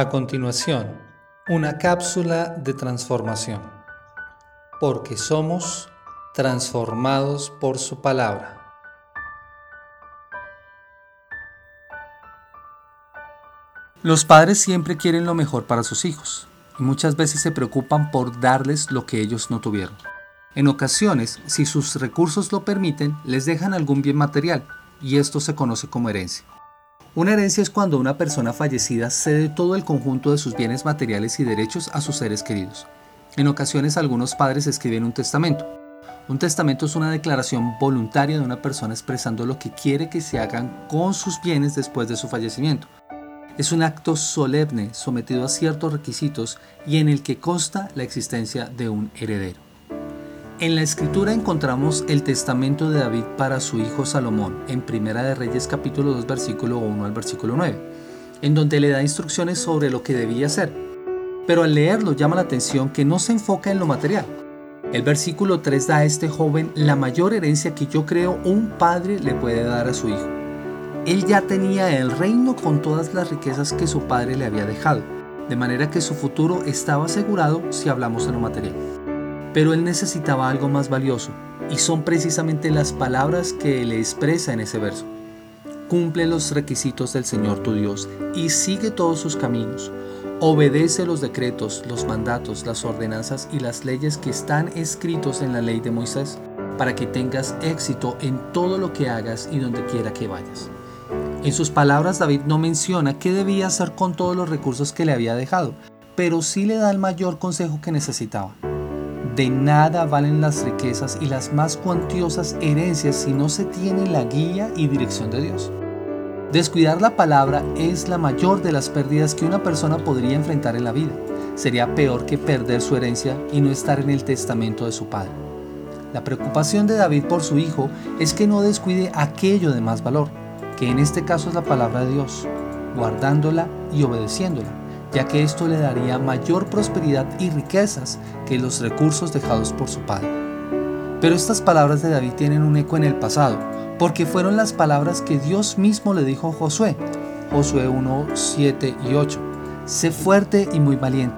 A continuación, una cápsula de transformación, porque somos transformados por su palabra. Los padres siempre quieren lo mejor para sus hijos y muchas veces se preocupan por darles lo que ellos no tuvieron. En ocasiones, si sus recursos lo permiten, les dejan algún bien material y esto se conoce como herencia. Una herencia es cuando una persona fallecida cede todo el conjunto de sus bienes materiales y derechos a sus seres queridos. En ocasiones algunos padres escriben un testamento. Un testamento es una declaración voluntaria de una persona expresando lo que quiere que se hagan con sus bienes después de su fallecimiento. Es un acto solemne sometido a ciertos requisitos y en el que consta la existencia de un heredero. En la escritura encontramos el testamento de David para su hijo Salomón en Primera de Reyes capítulo 2 versículo 1 al versículo 9, en donde le da instrucciones sobre lo que debía hacer. Pero al leerlo llama la atención que no se enfoca en lo material. El versículo 3 da a este joven la mayor herencia que yo creo un padre le puede dar a su hijo. Él ya tenía el reino con todas las riquezas que su padre le había dejado, de manera que su futuro estaba asegurado si hablamos de lo material. Pero él necesitaba algo más valioso, y son precisamente las palabras que le expresa en ese verso. Cumple los requisitos del Señor tu Dios y sigue todos sus caminos. Obedece los decretos, los mandatos, las ordenanzas y las leyes que están escritos en la ley de Moisés, para que tengas éxito en todo lo que hagas y donde quiera que vayas. En sus palabras David no menciona qué debía hacer con todos los recursos que le había dejado, pero sí le da el mayor consejo que necesitaba. De nada valen las riquezas y las más cuantiosas herencias si no se tiene la guía y dirección de Dios. Descuidar la palabra es la mayor de las pérdidas que una persona podría enfrentar en la vida. Sería peor que perder su herencia y no estar en el testamento de su padre. La preocupación de David por su hijo es que no descuide aquello de más valor, que en este caso es la palabra de Dios, guardándola y obedeciéndola ya que esto le daría mayor prosperidad y riquezas que los recursos dejados por su padre. Pero estas palabras de David tienen un eco en el pasado, porque fueron las palabras que Dios mismo le dijo a Josué, Josué 1, 7 y 8. Sé fuerte y muy valiente.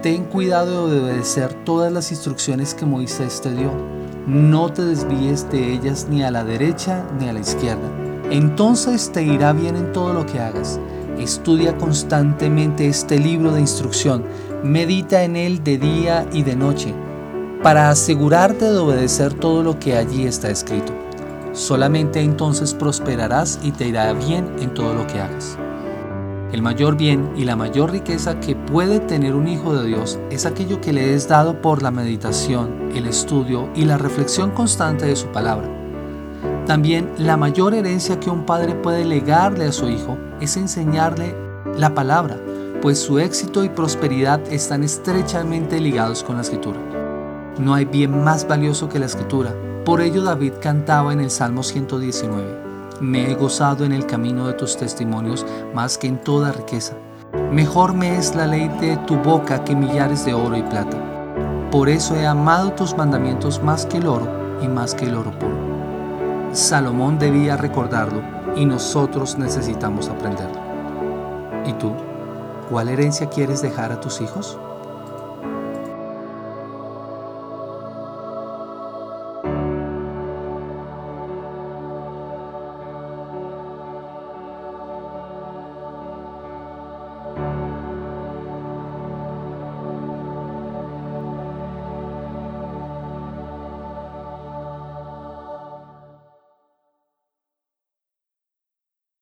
Ten cuidado de obedecer todas las instrucciones que Moisés te dio. No te desvíes de ellas ni a la derecha ni a la izquierda. Entonces te irá bien en todo lo que hagas Estudia constantemente este libro de instrucción, medita en él de día y de noche, para asegurarte de obedecer todo lo que allí está escrito. Solamente entonces prosperarás y te irá bien en todo lo que hagas. El mayor bien y la mayor riqueza que puede tener un hijo de Dios es aquello que le es dado por la meditación, el estudio y la reflexión constante de su palabra. También la mayor herencia que un padre puede legarle a su hijo es enseñarle la palabra, pues su éxito y prosperidad están estrechamente ligados con la escritura. No hay bien más valioso que la escritura. Por ello David cantaba en el Salmo 119, Me he gozado en el camino de tus testimonios más que en toda riqueza. Mejor me es la ley de tu boca que millares de oro y plata. Por eso he amado tus mandamientos más que el oro y más que el oro puro. Salomón debía recordarlo y nosotros necesitamos aprenderlo. ¿Y tú? ¿Cuál herencia quieres dejar a tus hijos?